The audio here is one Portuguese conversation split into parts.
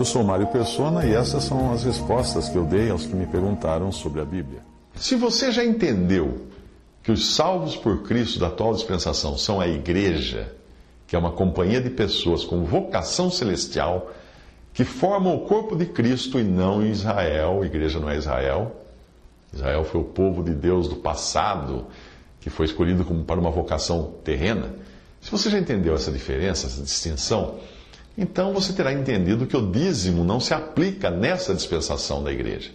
Eu sou Mário Persona e essas são as respostas que eu dei aos que me perguntaram sobre a Bíblia. Se você já entendeu que os salvos por Cristo da atual dispensação são a igreja, que é uma companhia de pessoas com vocação celestial, que formam o corpo de Cristo e não Israel, a igreja não é Israel. Israel foi o povo de Deus do passado, que foi escolhido como para uma vocação terrena. Se você já entendeu essa diferença, essa distinção, então você terá entendido que o dízimo não se aplica nessa dispensação da igreja.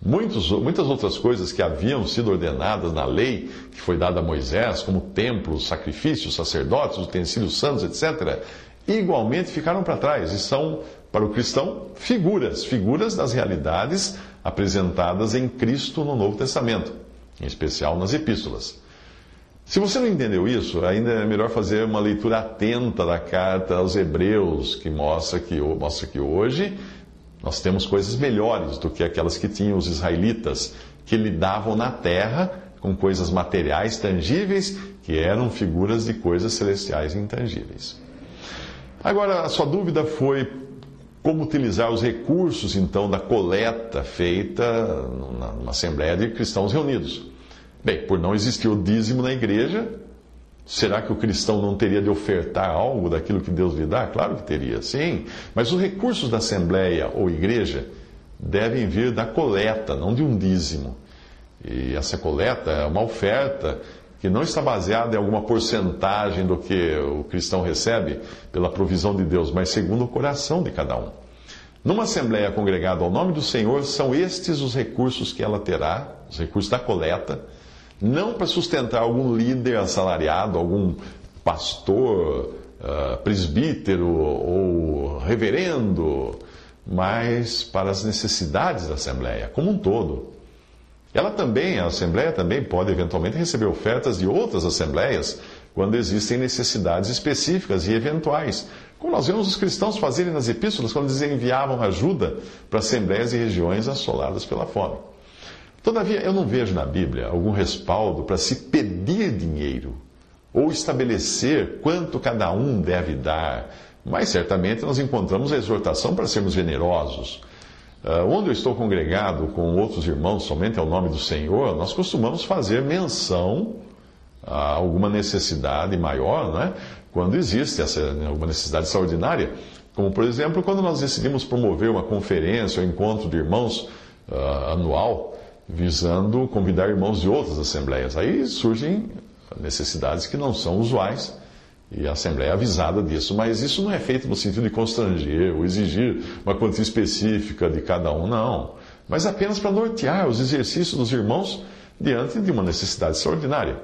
Muitos, muitas outras coisas que haviam sido ordenadas na lei que foi dada a Moisés, como templos, sacrifícios, sacerdotes, utensílios santos, etc., igualmente ficaram para trás e são, para o cristão, figuras, figuras das realidades apresentadas em Cristo no Novo Testamento, em especial nas epístolas. Se você não entendeu isso, ainda é melhor fazer uma leitura atenta da carta aos Hebreus, que mostra que, mostra que hoje nós temos coisas melhores do que aquelas que tinham os israelitas, que lidavam na terra com coisas materiais tangíveis, que eram figuras de coisas celestiais intangíveis. Agora, a sua dúvida foi como utilizar os recursos, então, da coleta feita numa Assembleia de Cristãos Reunidos. Bem, por não existir o dízimo na igreja, será que o cristão não teria de ofertar algo daquilo que Deus lhe dá? Claro que teria, sim. Mas os recursos da Assembleia ou igreja devem vir da coleta, não de um dízimo. E essa coleta é uma oferta que não está baseada em alguma porcentagem do que o cristão recebe pela provisão de Deus, mas segundo o coração de cada um. Numa assembleia congregada ao nome do Senhor, são estes os recursos que ela terá, os recursos da coleta, não para sustentar algum líder assalariado, algum pastor, uh, presbítero ou reverendo, mas para as necessidades da assembleia como um todo. Ela também, a Assembleia também pode eventualmente receber ofertas de outras assembleias quando existem necessidades específicas e eventuais, como nós vemos os cristãos fazerem nas epístolas quando eles enviavam ajuda para assembleias e regiões assoladas pela fome. Todavia, eu não vejo na Bíblia algum respaldo para se pedir dinheiro ou estabelecer quanto cada um deve dar, mas certamente nós encontramos a exortação para sermos generosos Uh, onde eu estou congregado com outros irmãos, somente ao nome do Senhor, nós costumamos fazer menção a alguma necessidade maior, né? quando existe essa, né, alguma necessidade extraordinária. Como, por exemplo, quando nós decidimos promover uma conferência ou encontro de irmãos uh, anual, visando convidar irmãos de outras assembleias. Aí surgem necessidades que não são usuais e a Assembleia é avisada disso, mas isso não é feito no sentido de constranger ou exigir uma quantia específica de cada um, não. Mas apenas para nortear os exercícios dos irmãos diante de uma necessidade extraordinária.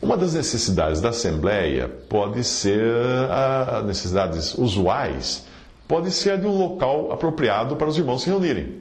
Uma das necessidades da Assembleia pode ser, a necessidades usuais, pode ser a de um local apropriado para os irmãos se reunirem.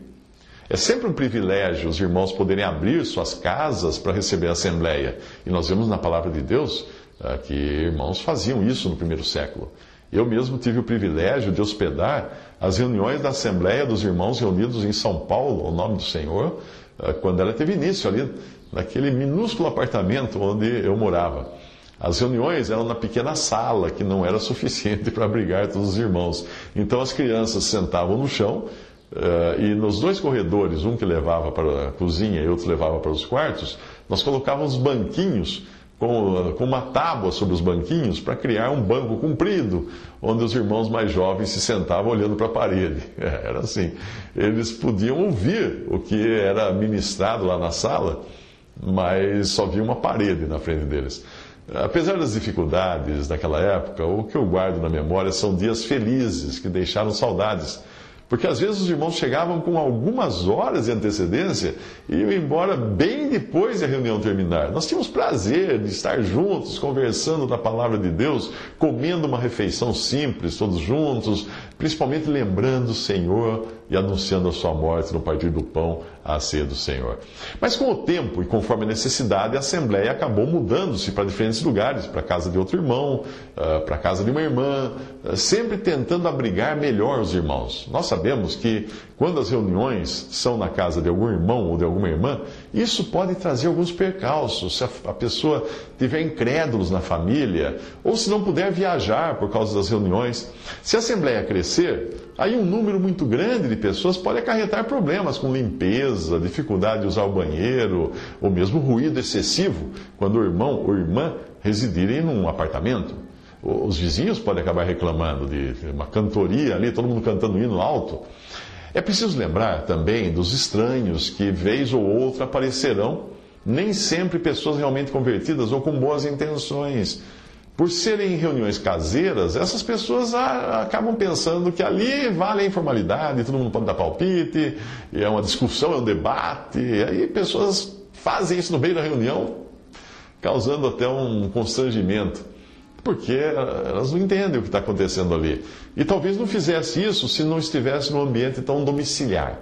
É sempre um privilégio os irmãos poderem abrir suas casas para receber a Assembleia. E nós vemos na palavra de Deus ah, que irmãos faziam isso no primeiro século. Eu mesmo tive o privilégio de hospedar as reuniões da Assembleia dos Irmãos reunidos em São Paulo, ao nome do Senhor, ah, quando ela teve início ali, naquele minúsculo apartamento onde eu morava. As reuniões eram na pequena sala, que não era suficiente para abrigar todos os irmãos. Então as crianças sentavam no chão uh, e nos dois corredores, um que levava para a cozinha e outro levava para os quartos, nós colocávamos banquinhos com, com uma tábua sobre os banquinhos para criar um banco comprido, onde os irmãos mais jovens se sentavam olhando para a parede. Era assim. Eles podiam ouvir o que era ministrado lá na sala, mas só via uma parede na frente deles. Apesar das dificuldades daquela época, o que eu guardo na memória são dias felizes que deixaram saudades Porque às vezes os irmãos chegavam com algumas horas de antecedência e iam embora bem depois da reunião terminar. Nós tínhamos prazer de estar juntos, conversando da palavra de Deus, comendo uma refeição simples, todos juntos, principalmente lembrando o Senhor e anunciando a sua morte no partir do pão à ceia do Senhor. Mas com o tempo e conforme a necessidade, a Assembleia acabou mudando-se para diferentes lugares, para a casa de outro irmão, ah, para a casa de uma irmã, ah, sempre tentando abrigar melhor os irmãos. Nós sabemos que quando as reuniões são na casa de algum irmão ou de alguma irmã, isso pode trazer alguns percalços. Se a pessoa tiver incrédulos na família, ou se não puder viajar por causa das reuniões. Se a Assembleia crescer, aí um número muito grande de pessoas pode acarretar problemas com limpeza, dificuldade de usar o banheiro, ou mesmo ruído excessivo, quando o irmão ou irmã residirem num apartamento. Os vizinhos podem acabar reclamando de uma cantoria ali, todo mundo cantando hino alto. É preciso lembrar também dos estranhos que, vez ou outra, aparecerão, nem sempre pessoas realmente convertidas ou com boas intenções. Por serem reuniões caseiras, essas pessoas acabam pensando que ali vale a informalidade, todo mundo pode dar palpite, é uma discussão, é um debate, e aí pessoas fazem isso no meio da reunião, causando até um constrangimento porque elas não entendem o que está acontecendo ali. E talvez não fizesse isso se não estivesse num ambiente tão domiciliar.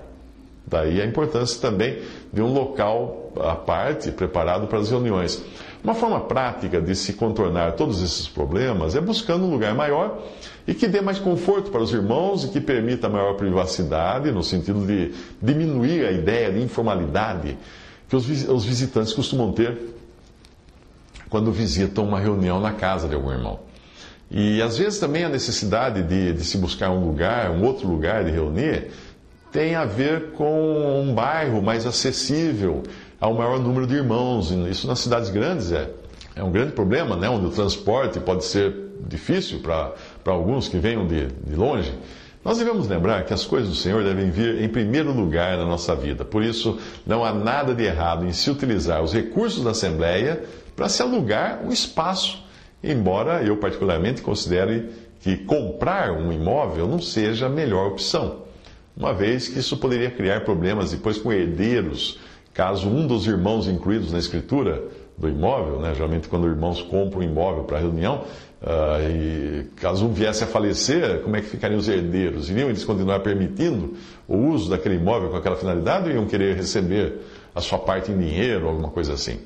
Daí a importância também de um local à parte, preparado para as reuniões. Uma forma prática de se contornar todos esses problemas é buscando um lugar maior e que dê mais conforto para os irmãos e que permita maior privacidade, no sentido de diminuir a ideia de informalidade que os visitantes costumam ter quando visitam uma reunião na casa de algum irmão. E às vezes também a necessidade de, de se buscar um lugar, um outro lugar de reunir, tem a ver com um bairro mais acessível ao maior número de irmãos. Isso nas cidades grandes é, é um grande problema, né? onde o transporte pode ser difícil para alguns que venham de, de longe. Nós devemos lembrar que as coisas do Senhor devem vir em primeiro lugar na nossa vida. Por isso, não há nada de errado em se utilizar os recursos da Assembleia para se alugar um espaço, embora eu particularmente considere que comprar um imóvel não seja a melhor opção, uma vez que isso poderia criar problemas depois com herdeiros, caso um dos irmãos incluídos na escritura do imóvel, né, geralmente quando irmãos compram um imóvel para reunião, uh, e caso um viesse a falecer, como é que ficariam os herdeiros? Iriam eles continuar permitindo o uso daquele imóvel com aquela finalidade ou iam querer receber a sua parte em dinheiro, alguma coisa assim?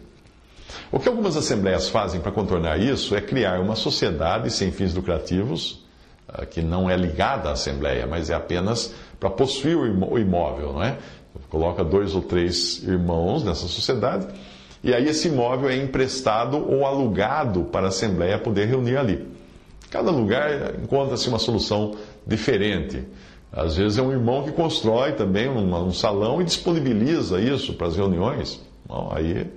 O que algumas assembleias fazem para contornar isso é criar uma sociedade sem fins lucrativos, que não é ligada à assembleia, mas é apenas para possuir o imóvel, não é? Coloca dois ou três irmãos nessa sociedade, e aí esse imóvel é emprestado ou alugado para a assembleia poder reunir ali. Cada lugar encontra-se uma solução diferente. Às vezes é um irmão que constrói também um, salão e disponibiliza isso para as reuniões. Bom, aí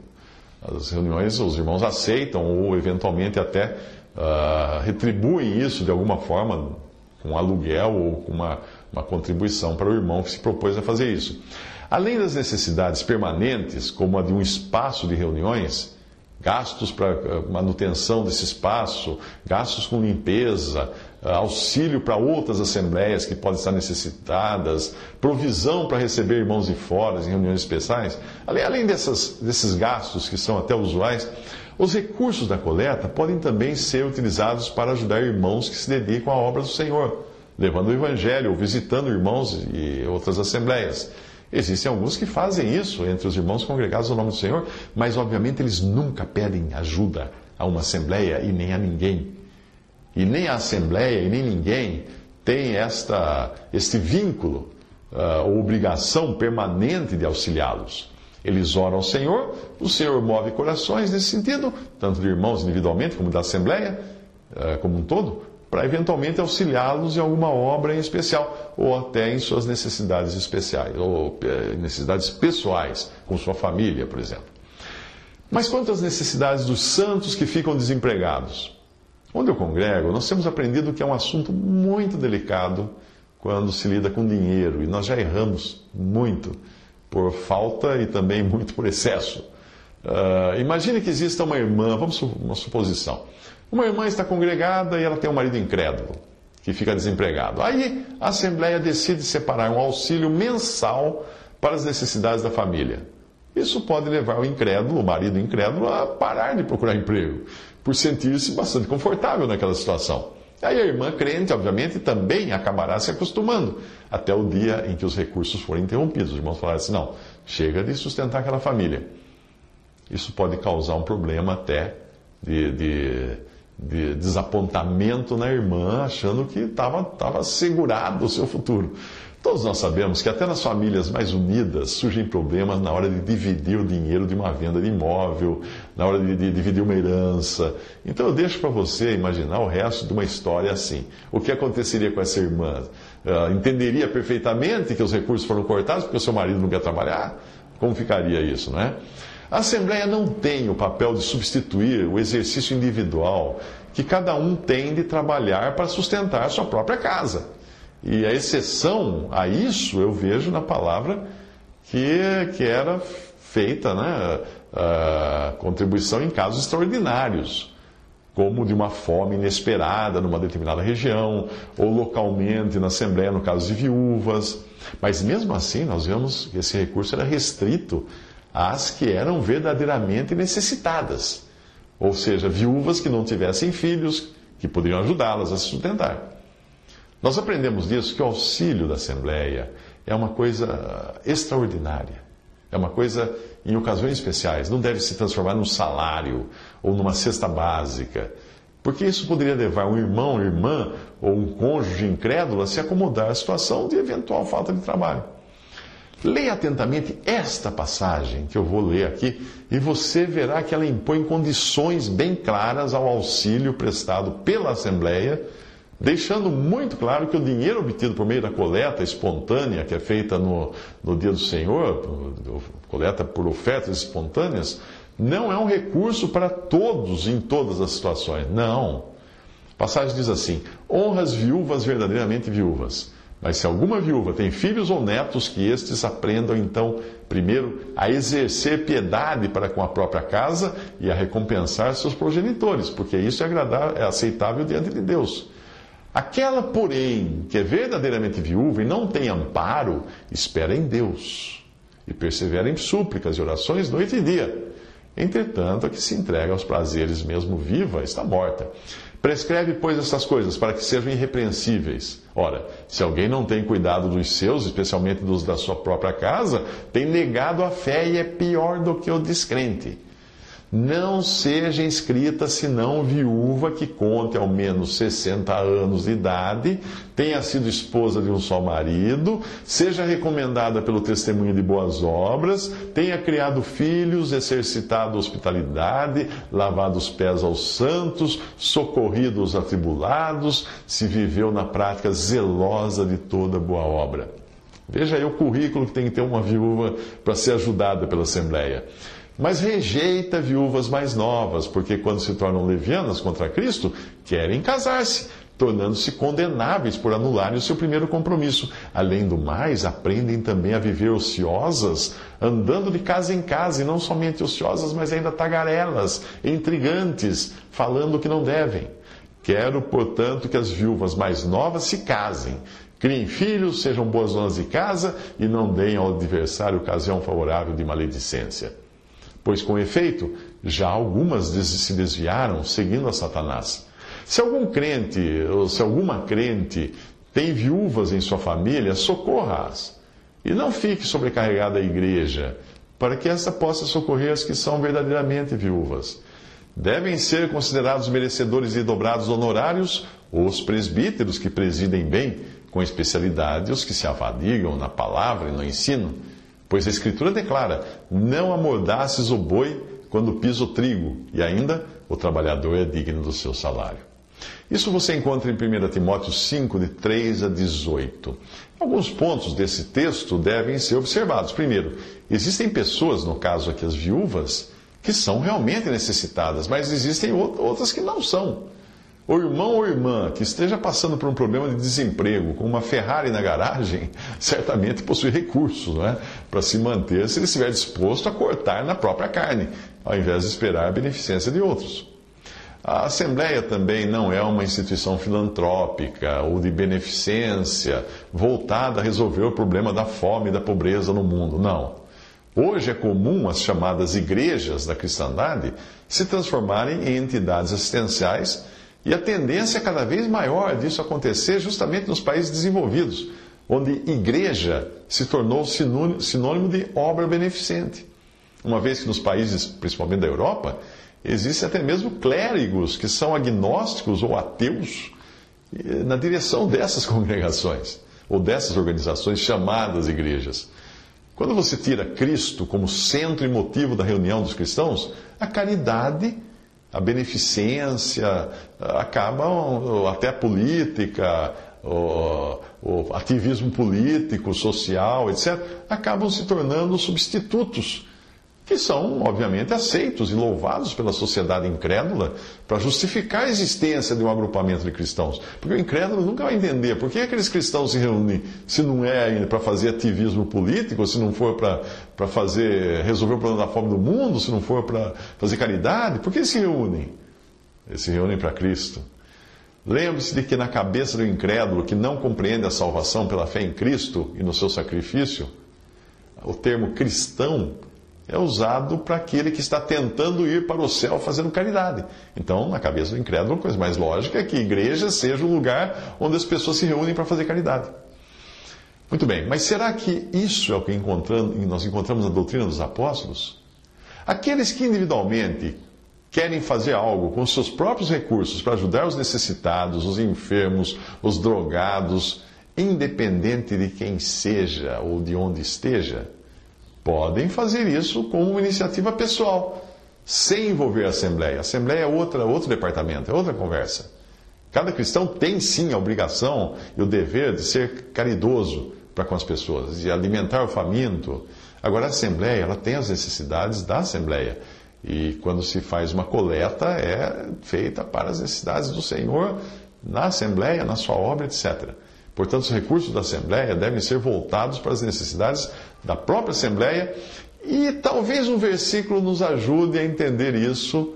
as reuniões, os irmãos aceitam ou eventualmente até uh, retribuem isso de alguma forma, com aluguel ou com uma, uma contribuição para o irmão que se propôs a fazer isso. Além das necessidades permanentes, como a de um espaço de reuniões, gastos para ah, manutenção desse espaço, gastos com limpeza, auxílio para outras assembleias que podem estar necessitadas, provisão para receber irmãos de fora em reuniões especiais. Além dessas, desses gastos que são até usuais, os recursos da coleta podem também ser utilizados para ajudar irmãos que se dedicam à obra do Senhor, levando o Evangelho ou visitando irmãos e outras assembleias. Existem alguns que fazem isso entre os irmãos congregados ao nome do Senhor, mas obviamente eles nunca pedem ajuda a uma assembleia e nem a ninguém. E nem a Assembleia e nem ninguém tem esta, este vínculo uh, obrigação permanente de auxiliá-los. Eles oram ao Senhor, o Senhor move corações nesse sentido, tanto de irmãos individualmente como da Assembleia, uh, como um todo, para eventualmente auxiliá-los em alguma obra em especial, ou até em suas necessidades especiais, ou eh, necessidades pessoais, com sua família, por exemplo. Mas quanto às necessidades dos santos que ficam desempregados? Onde eu congrego, nós temos aprendido que é um assunto muito delicado quando se lida com dinheiro, e nós já erramos muito por falta e também muito por excesso. Uh, imagine que exista uma irmã, vamos uma suposição. Uma irmã está congregada e ela tem um marido incrédulo, que fica desempregado. Aí a Assembleia decide separar um auxílio mensal para as necessidades da família. Isso pode levar o incrédulo, o marido incrédulo, a parar de procurar emprego, por sentir-se bastante confortável naquela situação. Aí a irmã crente, obviamente, também acabará se acostumando, até o dia em que os recursos forem interrompidos. Os irmãos falaram assim: não, chega de sustentar aquela família. Isso pode causar um problema até de, de, de desapontamento na irmã, achando que estava segurado o seu futuro. Todos nós sabemos que até nas famílias mais unidas surgem problemas na hora de dividir o dinheiro de uma venda de imóvel, na hora de, de dividir uma herança. Então eu deixo para você imaginar o resto de uma história assim. O que aconteceria com essa irmã? Uh, entenderia perfeitamente que os recursos foram cortados porque o seu marido não quer trabalhar? Como ficaria isso, não é? A Assembleia não tem o papel de substituir o exercício individual que cada um tem de trabalhar para sustentar sua própria casa. E a exceção a isso eu vejo na palavra que, que era feita, né, a contribuição em casos extraordinários, como de uma fome inesperada numa determinada região, ou localmente na Assembleia, no caso de viúvas. Mas mesmo assim, nós vemos que esse recurso era restrito às que eram verdadeiramente necessitadas, ou seja, viúvas que não tivessem filhos, que poderiam ajudá-las a se sustentar. Nós aprendemos disso que o auxílio da Assembleia é uma coisa extraordinária. É uma coisa em ocasiões especiais. Não deve se transformar num salário ou numa cesta básica. Porque isso poderia levar um irmão, irmã ou um cônjuge incrédulo a se acomodar à situação de eventual falta de trabalho. Leia atentamente esta passagem que eu vou ler aqui e você verá que ela impõe condições bem claras ao auxílio prestado pela Assembleia deixando muito claro que o dinheiro obtido por meio da coleta espontânea, que é feita no, no dia do Senhor, coleta por ofertas espontâneas, não é um recurso para todos em todas as situações. Não. A passagem diz assim: honra as viúvas verdadeiramente viúvas. Mas se alguma viúva tem filhos ou netos, que estes aprendam então, primeiro, a exercer piedade para com a própria casa e a recompensar seus progenitores, porque isso é, agradável, é aceitável diante de Deus. Aquela, porém, que é verdadeiramente viúva e não tem amparo, espera em Deus e persevera em súplicas e orações noite e dia. Entretanto, a que se entrega aos prazeres mesmo viva está morta. Prescreve, pois, essas coisas para que sejam irrepreensíveis. Ora, se alguém não tem cuidado dos seus, especialmente dos da sua própria casa, tem negado a fé e é pior do que o descrente não seja inscrita senão viúva que conte ao menos 60 anos de idade, tenha sido esposa de um só marido, seja recomendada pelo testemunho de boas obras, tenha criado filhos, exercitado hospitalidade, lavado os pés aos santos, socorrido os atribulados, se viveu na prática zelosa de toda boa obra. Veja aí o currículo que tem que ter uma viúva para ser ajudada pela Assembleia mas rejeita viúvas mais novas, porque quando se tornam levianas contra Cristo, querem casar-se, tornando-se condenáveis por anularem o seu primeiro compromisso. Além do mais, aprendem também a viver ociosas, andando de casa em casa, e não somente ociosas, mas ainda tagarelas, intrigantes, falando o que não devem. Quero, portanto, que as viúvas mais novas se casem, criem filhos, sejam boas donas de casa e não deem ao adversário ocasião favorável de maledicência. Pois, com efeito, já algumas se desviaram seguindo a Satanás. Se algum crente, ou se alguma crente tem viúvas em sua família, socorra-as. E não fique sobrecarregada a igreja, para que esta possa socorrer as que são verdadeiramente viúvas. Devem ser considerados merecedores de dobrados honorários os presbíteros que presidem bem, com especialidade os que se avadigam na palavra e no ensino Pois a Escritura declara: Não amordaces o boi quando pisa o trigo, e ainda o trabalhador é digno do seu salário. Isso você encontra em 1 Timóteo 5, de 3 a 18. Alguns pontos desse texto devem ser observados. Primeiro, existem pessoas, no caso aqui as viúvas, que são realmente necessitadas, mas existem outras que não são. O irmão ou irmã que esteja passando por um problema de desemprego, com uma Ferrari na garagem, certamente possui recursos é? Para se manter se ele estiver disposto a cortar na própria carne, ao invés de esperar a beneficência de outros. A Assembleia também não é uma instituição filantrópica ou de beneficência voltada a resolver o problema da fome e da pobreza no mundo. Não. Hoje é comum as chamadas igrejas da cristandade se transformarem em entidades assistenciais e a tendência é cada vez maior disso acontecer justamente nos países desenvolvidos, onde igreja se tornou sinônimo de obra beneficente. Uma vez que nos países, principalmente da Europa, Existem até mesmo clérigos que são agnósticos ou ateus eh, na direção dessas congregações ou dessas organizações chamadas igrejas. Quando você tira Cristo como centro e motivo da reunião dos cristãos, a caridade, a beneficência, acabam, até a política, o, o ativismo político, social, etc., acabam se tornando substitutos que são, obviamente, aceitos e louvados pela sociedade incrédula para justificar a existência de um agrupamento de cristãos. Porque o incrédulo nunca vai entender por que aqueles cristãos se reúnem se não é para fazer ativismo político, se não for para fazer resolver o problema da fome do mundo, se não for para fazer caridade, por que se reúnem? Eles se reúnem para Cristo. Lembre-se de que na cabeça do incrédulo que não compreende a salvação pela fé em Cristo e no seu sacrifício, o termo cristão é usado para aquele que está tentando ir para o céu fazendo caridade. Então, na cabeça do incrédulo, a coisa mais lógica é que igreja seja o lugar onde as pessoas se reúnem para fazer caridade. Muito bem, mas será que isso é o que nós encontramos na doutrina dos apóstolos? Aqueles que individualmente querem fazer algo com seus próprios recursos para ajudar os necessitados, os enfermos, os drogados, independente de quem seja ou de onde esteja, podem fazer isso como uma iniciativa pessoal, sem envolver a Assembleia. A Assembleia é outra, outro departamento, é outra conversa. Cada cristão tem sim a obrigação e o dever de ser caridoso para com as pessoas, de alimentar o faminto. Agora, a Assembleia, ela tem as necessidades da Assembleia. E quando se faz uma coleta, é feita para as necessidades do Senhor na Assembleia, na sua obra, etc. Portanto, os recursos da Assembleia devem ser voltados para as necessidades da própria Assembleia e talvez um versículo nos ajude a entender isso,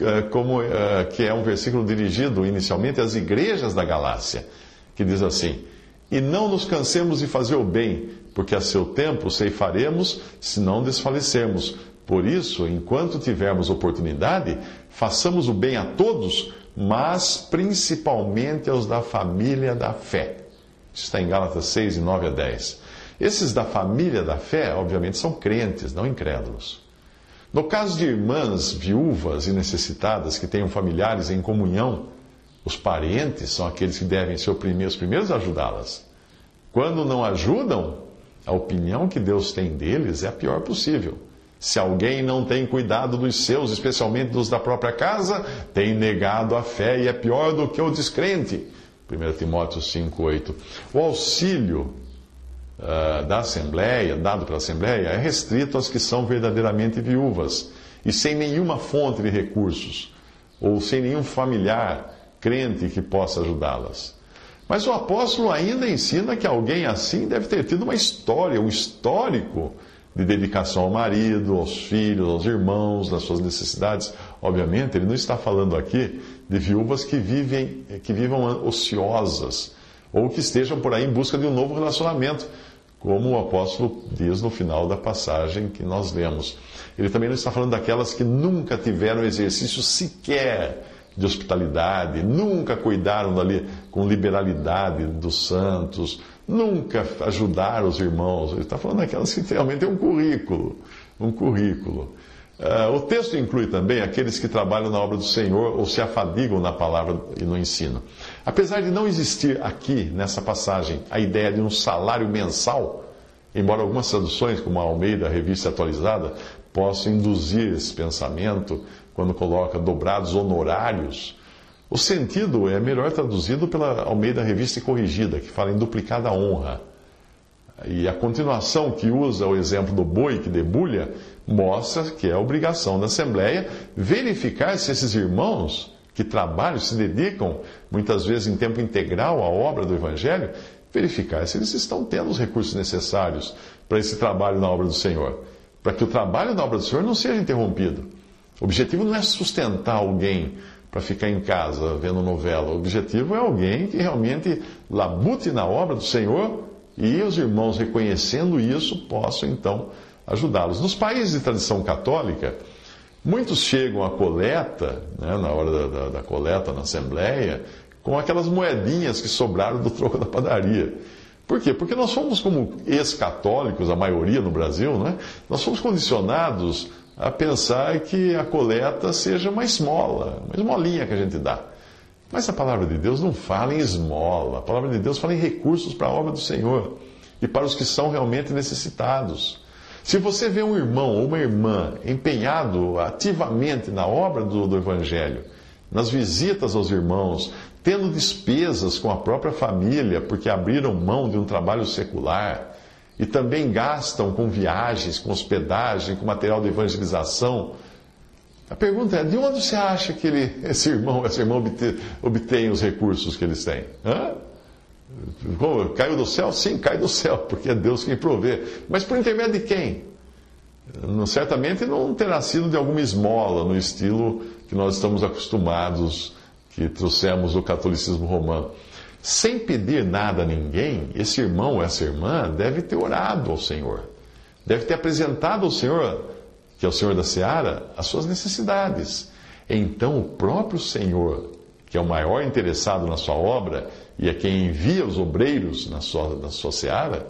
eh, como eh, que é um versículo dirigido inicialmente às igrejas da Galácia, que diz assim: E não nos cansemos de fazer o bem, porque a seu tempo ceifaremos, se não desfalecermos. Por isso, enquanto tivermos oportunidade, façamos o bem a todos mas principalmente aos da família da fé. Isso está em Gálatas 6, 9 a 10. Esses da família da fé, obviamente, são crentes, não incrédulos. No caso de irmãs viúvas e necessitadas que tenham familiares em comunhão, os parentes são aqueles que devem ser os primeiros a ajudá-las. Quando não ajudam, a opinião que Deus tem deles é a pior possível. Se alguém não tem cuidado dos seus, especialmente dos da própria casa, tem negado a fé e é pior do que o descrente. 1 Timóteo 5,8. O auxílio uh, da Assembleia, dado pela Assembleia, é restrito às que são verdadeiramente viúvas e sem nenhuma fonte de recursos, ou sem nenhum familiar crente que possa ajudá-las. Mas o apóstolo ainda ensina que alguém assim deve ter tido uma história, um histórico de dedicação ao marido, aos filhos, aos irmãos, nas suas necessidades. Obviamente, ele não está falando aqui de viúvas que vivem, que vivam ociosas ou que estejam por aí em busca de um novo relacionamento, como o apóstolo diz no final da passagem que nós lemos. Ele também não está falando daquelas que nunca tiveram exercício sequer de hospitalidade, nunca cuidaram dali com liberalidade dos santos, nunca ajudar os irmãos. Ele está falando daquelas que realmente têm um currículo, um currículo. Uh, o texto inclui também aqueles que trabalham na obra do Senhor ou se afadigam na palavra e no ensino. Apesar de não existir aqui, nessa passagem, a ideia de um salário mensal, embora algumas traduções, como a Almeida, Revista Atualizada, possam induzir esse pensamento quando coloca dobrados honorários, o sentido é melhor traduzido pela Almeida Revista Corrigida, que fala em duplicada honra. E a continuação, que usa o exemplo do boi que debulha, mostra que é obrigação da Assembleia verificar se esses irmãos que trabalham, se dedicam, muitas vezes em tempo integral, à obra do Evangelho, verificar se eles estão tendo os recursos necessários para esse trabalho na obra do Senhor. Para que o trabalho na obra do Senhor não seja interrompido. O objetivo não é sustentar alguém para ficar em casa vendo novela. O objetivo é alguém que realmente labute na obra do Senhor e os irmãos, reconhecendo isso, possam então ajudá-los. Nos países de tradição católica, muitos chegam à coleta, né, na hora da, da, da coleta na Assembleia, com aquelas moedinhas que sobraram do troco da padaria. Por quê? Porque nós somos, como ex-católicos, a maioria no Brasil, né? nós somos condicionados a pensar que a coleta seja uma esmola, uma esmolinha que a gente dá. Mas a palavra de Deus não fala em esmola, a palavra de Deus fala em recursos para a obra do Senhor e para os que são realmente necessitados. Se você vê um irmão ou uma irmã empenhado ativamente na obra do, do Evangelho, nas visitas aos irmãos, tendo despesas com a própria família, porque abriram mão de um trabalho secular, e também gastam com viagens, com hospedagem, com material de evangelização. A pergunta é: de onde você acha que ele, esse irmão, esse irmão obtém, os recursos que eles têm? Hã? Caiu do céu? Sim, cai do céu, porque é Deus quem provê. Mas por intermédio de quem? Certamente não terá sido de alguma esmola, no estilo que nós estamos acostumados, que trouxemos do catolicismo romano sem pedir nada a ninguém, esse irmão ou essa irmã deve ter orado ao Senhor, deve ter apresentado ao Senhor, que é o Senhor da seara, as suas necessidades. Então, o próprio Senhor, que é o maior interessado na sua obra e é quem envia os obreiros na sua, na sua seara,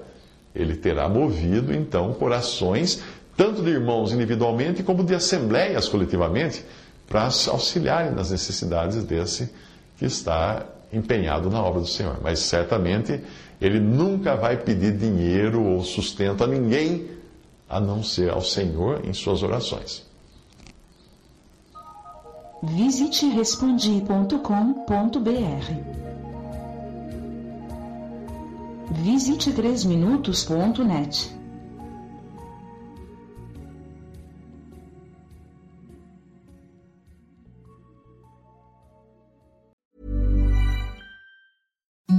ele terá movido então corações, tanto de irmãos individualmente como de assembleias coletivamente, para auxiliarem nas necessidades desse que está empenhado na obra do Senhor. Mas certamente ele nunca vai pedir dinheiro ou sustento a ninguém, a não ser ao Senhor em suas orações. Visite respondi.com.br. Visite 3minutos.net.